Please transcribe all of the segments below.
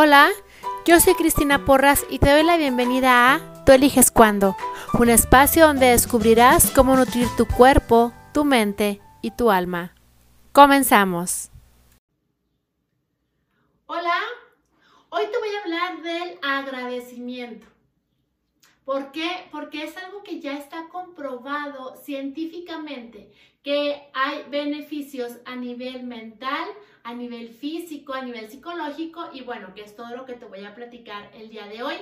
Hola, yo soy Cristina Porras y te doy la bienvenida a Tú eliges cuándo, un espacio donde descubrirás cómo nutrir tu cuerpo, tu mente y tu alma. Comenzamos. Hola, hoy te voy a hablar del agradecimiento. ¿Por qué? Porque es algo que ya está comprobado científicamente, que hay beneficios a nivel mental, a nivel físico, a nivel psicológico y bueno, que es todo lo que te voy a platicar el día de hoy.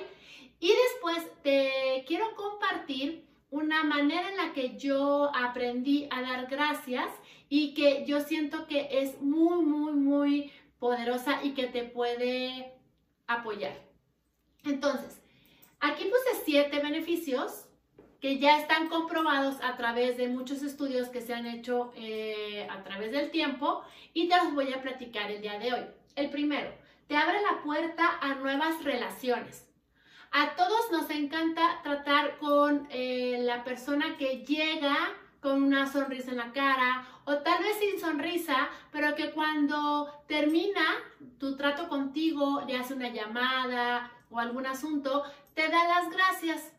Y después te quiero compartir una manera en la que yo aprendí a dar gracias y que yo siento que es muy, muy, muy poderosa y que te puede apoyar. Entonces, aquí puse siete beneficios que ya están comprobados a través de muchos estudios que se han hecho eh, a través del tiempo y te los voy a platicar el día de hoy. El primero, te abre la puerta a nuevas relaciones. A todos nos encanta tratar con eh, la persona que llega con una sonrisa en la cara o tal vez sin sonrisa, pero que cuando termina tu trato contigo, le hace una llamada o algún asunto, te da las gracias.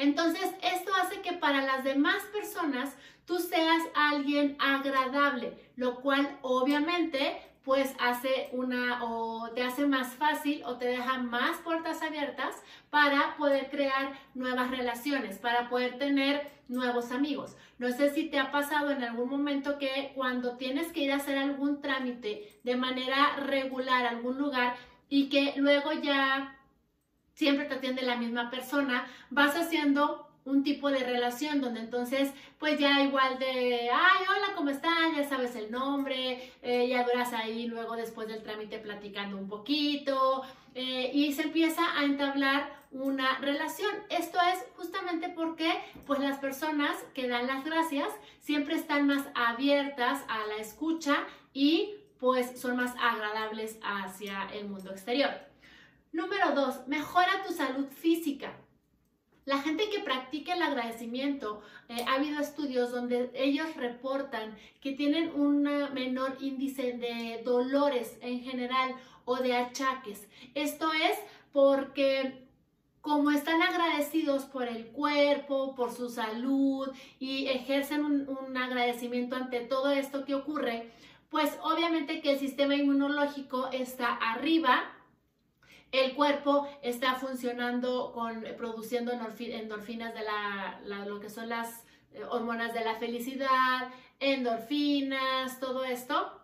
Entonces, esto hace que para las demás personas tú seas alguien agradable, lo cual obviamente pues hace una o te hace más fácil o te deja más puertas abiertas para poder crear nuevas relaciones, para poder tener nuevos amigos. No sé si te ha pasado en algún momento que cuando tienes que ir a hacer algún trámite de manera regular a algún lugar y que luego ya siempre te atiende la misma persona, vas haciendo un tipo de relación donde entonces pues ya igual de, ay, hola, ¿cómo están? Ya sabes el nombre, eh, ya duras ahí luego después del trámite platicando un poquito eh, y se empieza a entablar una relación. Esto es justamente porque pues las personas que dan las gracias siempre están más abiertas a la escucha y pues son más agradables hacia el mundo exterior. Número dos, mejora tu salud física. La gente que practica el agradecimiento, eh, ha habido estudios donde ellos reportan que tienen un menor índice de dolores en general o de achaques. Esto es porque como están agradecidos por el cuerpo, por su salud y ejercen un, un agradecimiento ante todo esto que ocurre, pues obviamente que el sistema inmunológico está arriba el cuerpo está funcionando con produciendo endorfinas de la, lo que son las eh, hormonas de la felicidad, endorfinas, todo esto.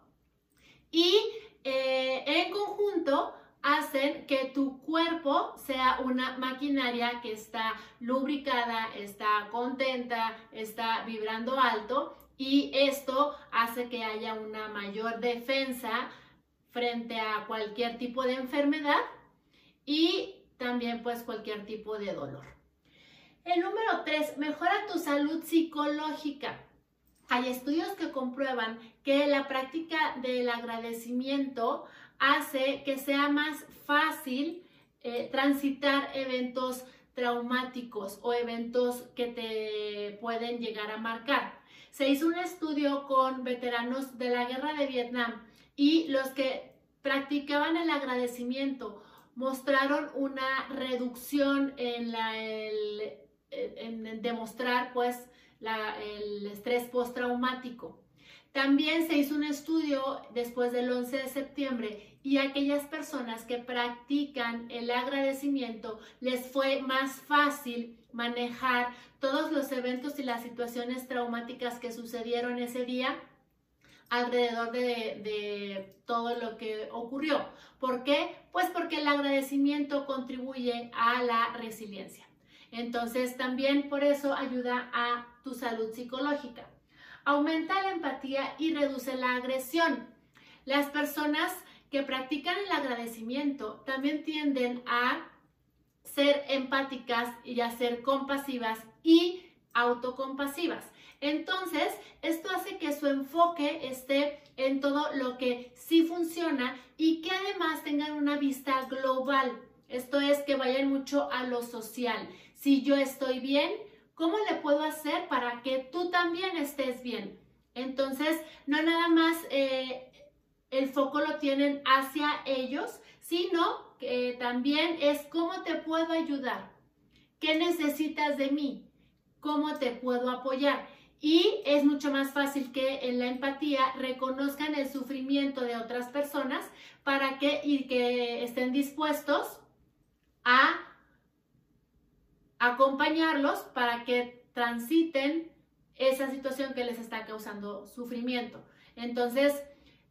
Y eh, en conjunto hacen que tu cuerpo sea una maquinaria que está lubricada, está contenta, está vibrando alto y esto hace que haya una mayor defensa frente a cualquier tipo de enfermedad y también pues cualquier tipo de dolor. El número 3, mejora tu salud psicológica. Hay estudios que comprueban que la práctica del agradecimiento hace que sea más fácil eh, transitar eventos traumáticos o eventos que te pueden llegar a marcar. Se hizo un estudio con veteranos de la guerra de Vietnam y los que practicaban el agradecimiento mostraron una reducción en, la, en demostrar pues el estrés postraumático. También se hizo un estudio después del 11 de septiembre y aquellas personas que practican el agradecimiento les fue más fácil manejar todos los eventos y las situaciones traumáticas que sucedieron ese día alrededor de, todo lo que ocurrió. ¿Por qué? Pues porque el agradecimiento contribuye a la resiliencia. Entonces también por eso ayuda a tu salud psicológica. Aumenta la empatía y reduce la agresión. Las personas que practican el agradecimiento también tienden a ser empáticas y a ser compasivas y autocompasivas. Entonces, esto hace que su enfoque esté en todo lo que sí funciona y que además tengan una vista global. Esto es que vayan mucho a lo social. Si yo estoy bien, ¿cómo le puedo hacer para que tú también estés bien? Entonces, no nada más eh, el foco lo tienen hacia ellos, sino que también es cómo te puedo ayudar, qué necesitas de mí, cómo te puedo apoyar. Y es mucho más fácil que en la empatía reconozcan el sufrimiento de otras personas para que, y que estén dispuestos a acompañarlos para que transiten esa situación que les está causando sufrimiento. Entonces,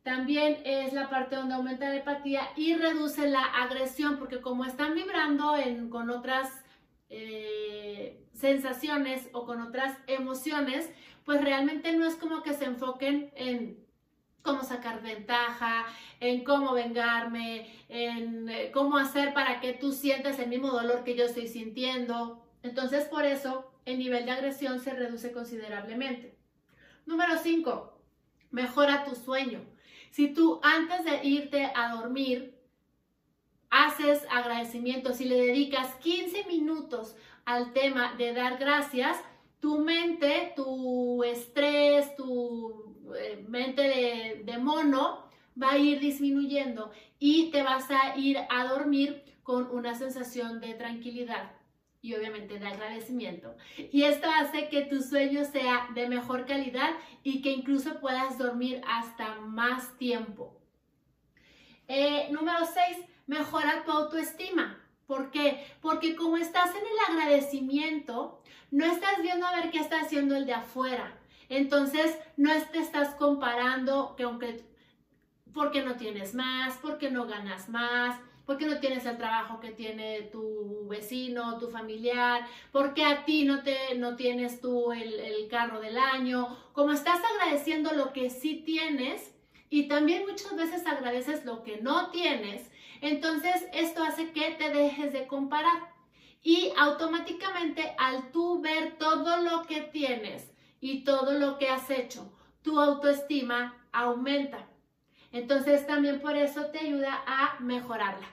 también es la parte donde aumenta la empatía y reduce la agresión, porque como están vibrando con otras eh, sensaciones o con otras emociones, pues realmente no es como que se enfoquen en cómo sacar ventaja, en cómo vengarme, en eh, cómo hacer para que tú sientas el mismo dolor que yo estoy sintiendo. Entonces, por eso, el nivel de agresión se reduce considerablemente. Número 5. Mejora tu sueño. Si tú antes de irte a dormir haces agradecimiento, si le dedicas 15 minutos al tema de dar gracias, tu mente, tu estrés, tu eh, mente de, mono va a ir disminuyendo y te vas a ir a dormir con una sensación de tranquilidad y obviamente de agradecimiento. Y esto hace que tu sueño sea de mejor calidad y que incluso puedas dormir hasta más tiempo. Eh, número 6, mejora tu autoestima. ¿Por qué? Porque como estás en el agradecimiento, no estás viendo a ver qué está haciendo el de afuera. Entonces, no te estás comparando que aunque, porque no tienes más, porque no ganas más, porque no tienes el trabajo que tiene tu vecino, tu familiar, porque a ti no, te, no tienes tú el, el carro del año. Como estás agradeciendo lo que sí tienes y también muchas veces agradeces lo que no tienes, entonces, esto hace que te dejes de comparar y automáticamente al tú ver todo lo que tienes y todo lo que has hecho, tu autoestima aumenta. Entonces, también por eso te ayuda a mejorarla.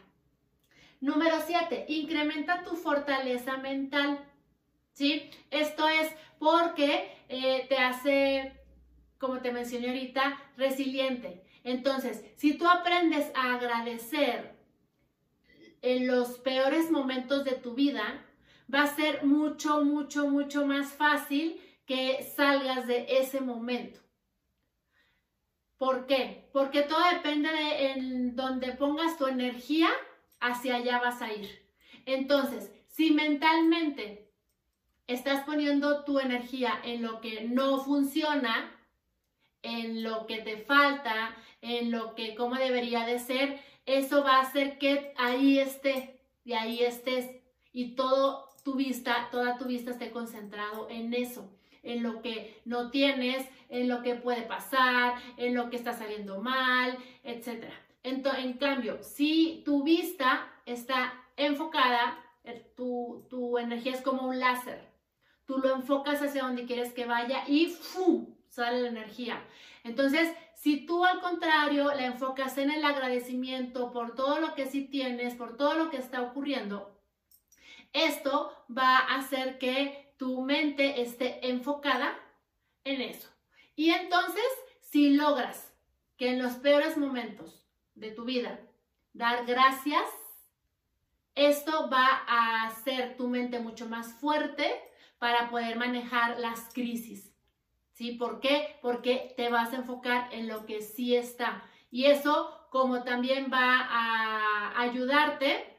Número 7, incrementa tu fortaleza mental. ¿Sí? Esto es porque eh, te hace, como te mencioné ahorita, resiliente. Entonces, si tú aprendes a agradecer en los peores momentos de tu vida, va a ser mucho, mucho, mucho más fácil que salgas de ese momento. ¿Por qué? Porque todo depende de en donde pongas tu energía, hacia allá vas a ir. Entonces, si mentalmente estás poniendo tu energía en lo que no funciona, en lo que te falta, en lo que cómo debería de ser, eso va a hacer que ahí esté y ahí estés y todo tu vista, toda tu vista esté concentrado en eso, en lo que no tienes, en lo que puede pasar, en lo que está saliendo mal, etc. En, en cambio, si tu vista está enfocada, eh, tu, tu energía es como un láser. Tú lo enfocas hacia donde quieres que vaya y ¡fum! Sale la energía. Entonces, si tú al contrario la enfocas en el agradecimiento por todo lo que sí tienes, por todo lo que está ocurriendo, esto va a hacer que tu mente esté enfocada en eso. Y entonces, si logras que en los peores momentos de tu vida dar gracias, esto va a hacer tu mente mucho más fuerte para poder manejar las crisis. ¿Sí? ¿Por qué? Porque te vas a enfocar en lo que sí está. Y eso como también va a ayudarte,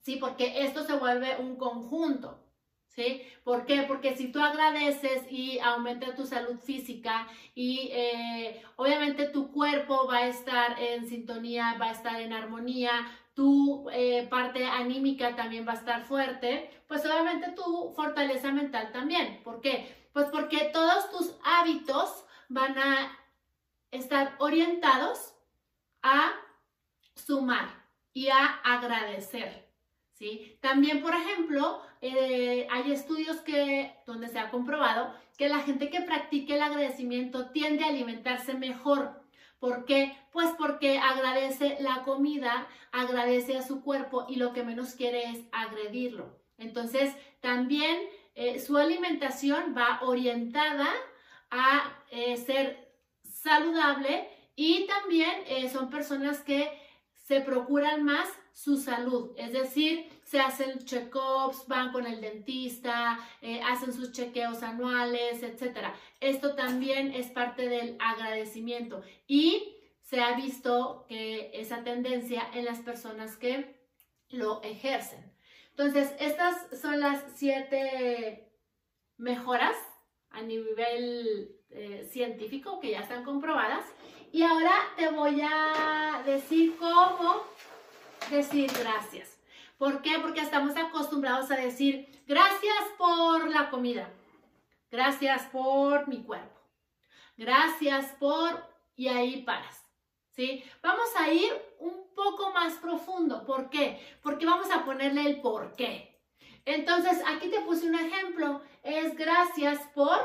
¿sí? Porque esto se vuelve un conjunto. ¿Sí? ¿Por qué? Porque si tú agradeces y aumenta tu salud física y eh, obviamente tu cuerpo va a estar en sintonía, va a estar en armonía, tu eh, parte anímica también va a estar fuerte, pues obviamente tu fortaleza mental también. ¿Por qué? Pues porque todos tus hábitos van a estar orientados a sumar y a agradecer. ¿sí? También, por ejemplo, eh, hay estudios que, donde se ha comprobado que la gente que practique el agradecimiento tiende a alimentarse mejor. ¿Por qué? Pues porque agradece la comida, agradece a su cuerpo y lo que menos quiere es agredirlo. Entonces, también eh, su alimentación va orientada a eh, ser saludable y también eh, son personas que se procuran más su salud, es decir, se hacen check-ups, van con el dentista, hacen sus chequeos anuales, etc. Esto también es parte del agradecimiento y se ha visto que esa tendencia en las personas que lo ejercen. Entonces, estas son las siete mejoras a nivel eh, científico que ya están comprobadas. Y ahora te voy a decir cómo decir gracias. ¿Por qué? Porque estamos acostumbrados a decir gracias por la comida, gracias por mi cuerpo, gracias por... y ahí paras. Vamos a ir un poco más profundo. ¿Por qué? Porque vamos a ponerle el por qué. Entonces, aquí te puse un ejemplo. Es gracias por,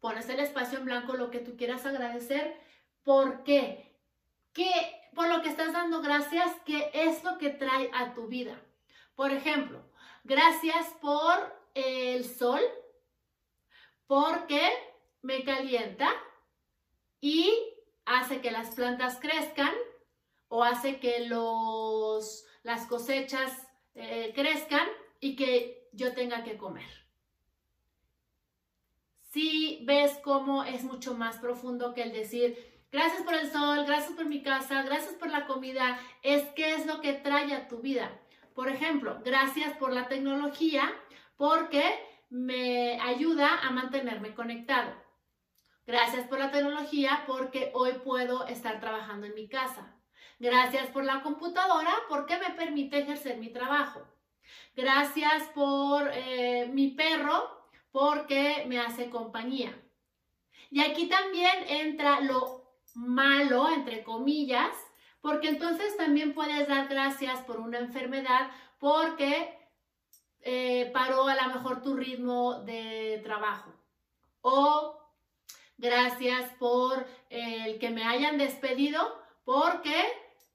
pones el espacio en blanco, lo que tú quieras agradecer. ¿Por qué? ¿Qué por lo que estás dando gracias, qué es lo que trae a tu vida? Por ejemplo, gracias por el sol, porque me calienta hace que las plantas crezcan o hace que los, las cosechas eh, crezcan y que yo tenga que comer. Si ves cómo es mucho más profundo que el decir, gracias por el sol, gracias por mi casa, gracias por la comida, es qué es lo que trae a tu vida. Por ejemplo, gracias por la tecnología porque me ayuda a mantenerme conectado. Gracias por la tecnología porque hoy puedo estar trabajando en mi casa. Gracias por la computadora porque me permite ejercer mi trabajo. Gracias por eh, mi perro porque me hace compañía. Y aquí también entra lo malo, entre comillas, porque entonces también puedes dar gracias por una enfermedad porque eh, paró a lo mejor tu ritmo de trabajo. O gracias por el que me hayan despedido porque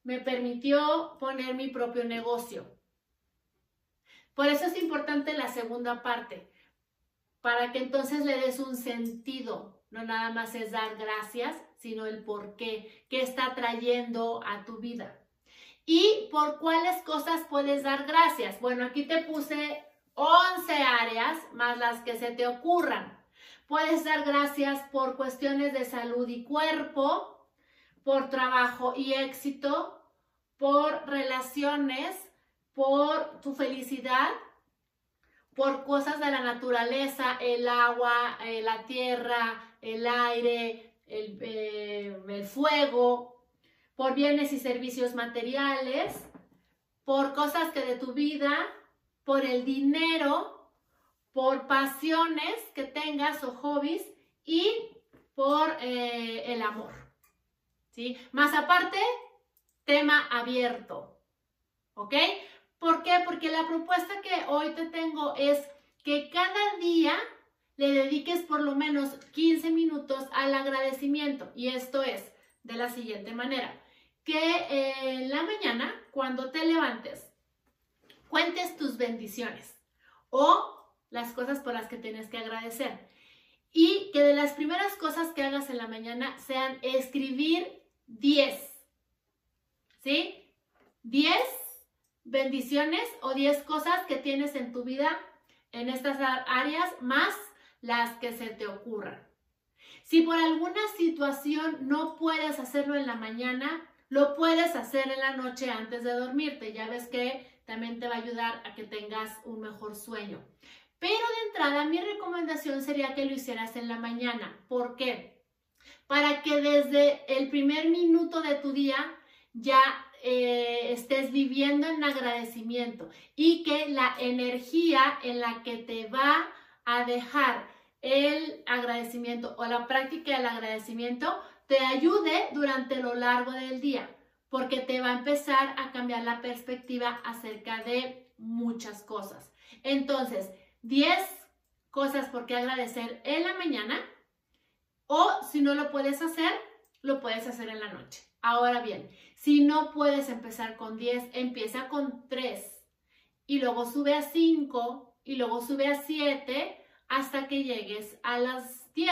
me permitió poner mi propio negocio. Por eso es importante la segunda parte, para que entonces le des un sentido. No nada más es dar gracias, sino el por qué, qué está trayendo a tu vida. ¿Y por cuáles cosas puedes dar gracias? Bueno, aquí te puse 11 áreas más las que se te ocurran. Puedes dar gracias por cuestiones de salud y cuerpo, por trabajo y éxito, por relaciones, por tu felicidad, por cosas de la naturaleza, el agua, eh, la tierra, el aire, eh, el, fuego, por bienes y servicios materiales, por cosas que de tu vida, por el dinero, por pasiones que tengas o hobbies y por eh, el amor. ¿Sí? Más aparte, tema abierto. ¿Ok? ¿Por qué? Porque la propuesta que hoy te tengo es que cada día le dediques por lo menos 15 minutos al agradecimiento. Y esto es de la siguiente manera. Que en la mañana, cuando te levantes, cuentes tus bendiciones o las cosas por las que tienes que agradecer. Y que de las primeras cosas que hagas en la mañana sean escribir 10. ¿Sí? 10 bendiciones o 10 cosas que tienes en tu vida en estas áreas más las que se te ocurran. Si por alguna situación no puedes hacerlo en la mañana, lo puedes hacer en la noche antes de dormirte. Ya ves que también te va a ayudar a que tengas un mejor sueño. Pero de entrada, mi recomendación sería que lo hicieras en la mañana. ¿Por qué? Para que desde el primer minuto de tu día ya eh, estés viviendo en agradecimiento y que la energía en la que te va a dejar el agradecimiento o la práctica del agradecimiento te ayude durante lo largo del día, porque te va a empezar a cambiar la perspectiva acerca de muchas cosas. Entonces, 10 cosas por qué agradecer en la mañana o si no lo puedes hacer, lo puedes hacer en la noche. Ahora bien, si no puedes empezar con 10, empieza con 3 y luego sube a 5 y luego sube a 7 hasta que llegues a las 10.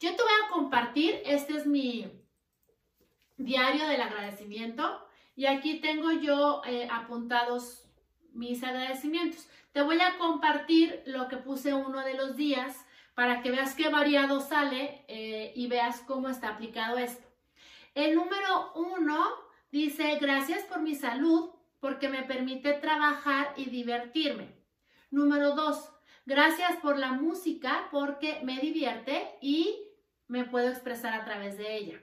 Yo te voy a compartir, este es mi diario del agradecimiento. Y aquí tengo yo eh, apuntados mis agradecimientos. Te voy a compartir lo que puse uno de los días para que veas qué variado sale eh, y veas cómo está aplicado esto. El número uno dice, gracias por mi salud porque me permite trabajar y divertirme. Número dos, gracias por la música porque me divierte y me puedo expresar a través de ella.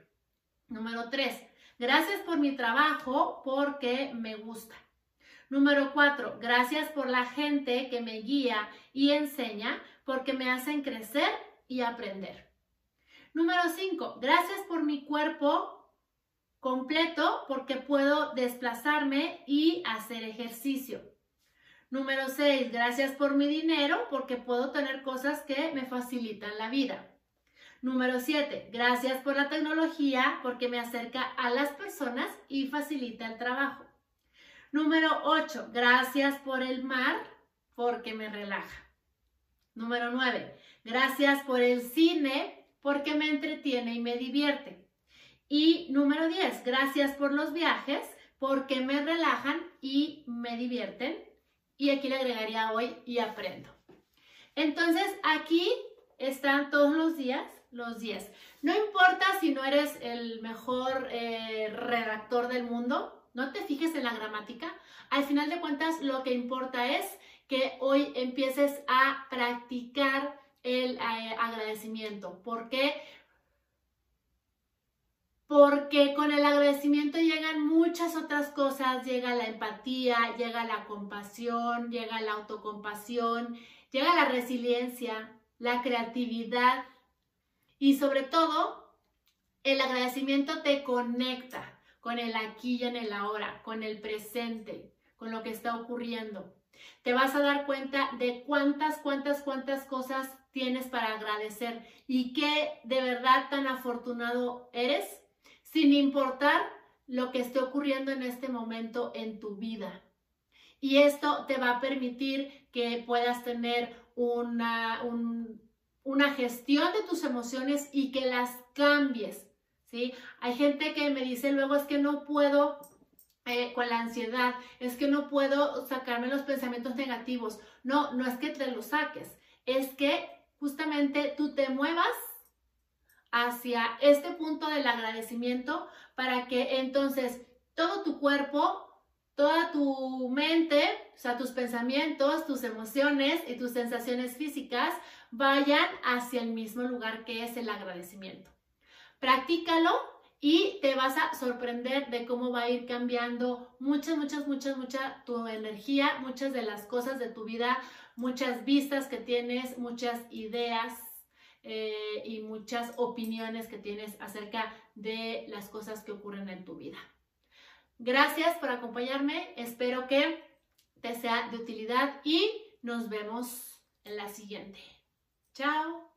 Número tres, gracias por mi trabajo porque me gusta. Número cuatro, gracias por la gente que me guía y enseña porque me hacen crecer y aprender. Número cinco, gracias por mi cuerpo completo porque puedo desplazarme y hacer ejercicio. Número seis, gracias por mi dinero porque puedo tener cosas que me facilitan la vida. Número 7. Gracias por la tecnología porque me acerca a las personas y facilita el trabajo. Número 8. Gracias por el mar porque me relaja. Número 9. Gracias por el cine porque me entretiene y me divierte. Y número 10. Gracias por los viajes porque me relajan y me divierten. Y aquí le agregaría hoy y aprendo. Entonces aquí están todos los días los 10. No importa si no eres el mejor eh, redactor del mundo, no te fijes en la gramática. Al final de cuentas, lo que importa es que hoy empieces a practicar el eh, agradecimiento. ¿Por qué? Porque con el agradecimiento llegan muchas otras cosas, llega la empatía, llega la compasión, llega la autocompasión, llega la resiliencia, la creatividad, y sobre todo, el agradecimiento te conecta con el aquí y en el ahora, con el presente, con lo que está ocurriendo. Te vas a dar cuenta de cuántas, cuántas, cuántas cosas tienes para agradecer y que de verdad tan afortunado eres, sin importar lo que esté ocurriendo en este momento en tu vida. Y esto te va a permitir que puedas tener una, un, una gestión de tus emociones y que las cambies, Hay gente que me dice luego es que no puedo eh, con la ansiedad, es que no puedo sacarme los pensamientos negativos. No, no es que te los saques, es que justamente tú te muevas hacia este punto del agradecimiento para que entonces todo tu cuerpo, toda tu mente, o sea, tus pensamientos, tus emociones y tus sensaciones físicas vayan hacia el mismo lugar que es el agradecimiento. Practícalo y te vas a sorprender de cómo va a ir cambiando muchas, muchas, muchas, mucha tu energía, muchas de las cosas de tu vida, muchas vistas que tienes, muchas ideas eh, y muchas opiniones que tienes acerca de las cosas que ocurren en tu vida. Gracias por acompañarme, espero que te sea de utilidad y nos vemos en la siguiente. Chao.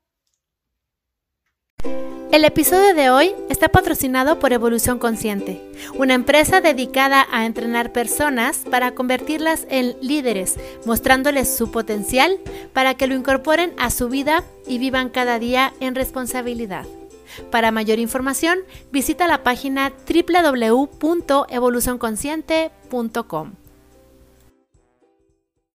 El episodio de hoy está patrocinado por Evolución Consciente, una empresa dedicada a entrenar personas para convertirlas en líderes, mostrándoles su potencial para que lo incorporen a su vida y vivan cada día en responsabilidad. Para mayor información, visita la página www.evolucionconsciente.com.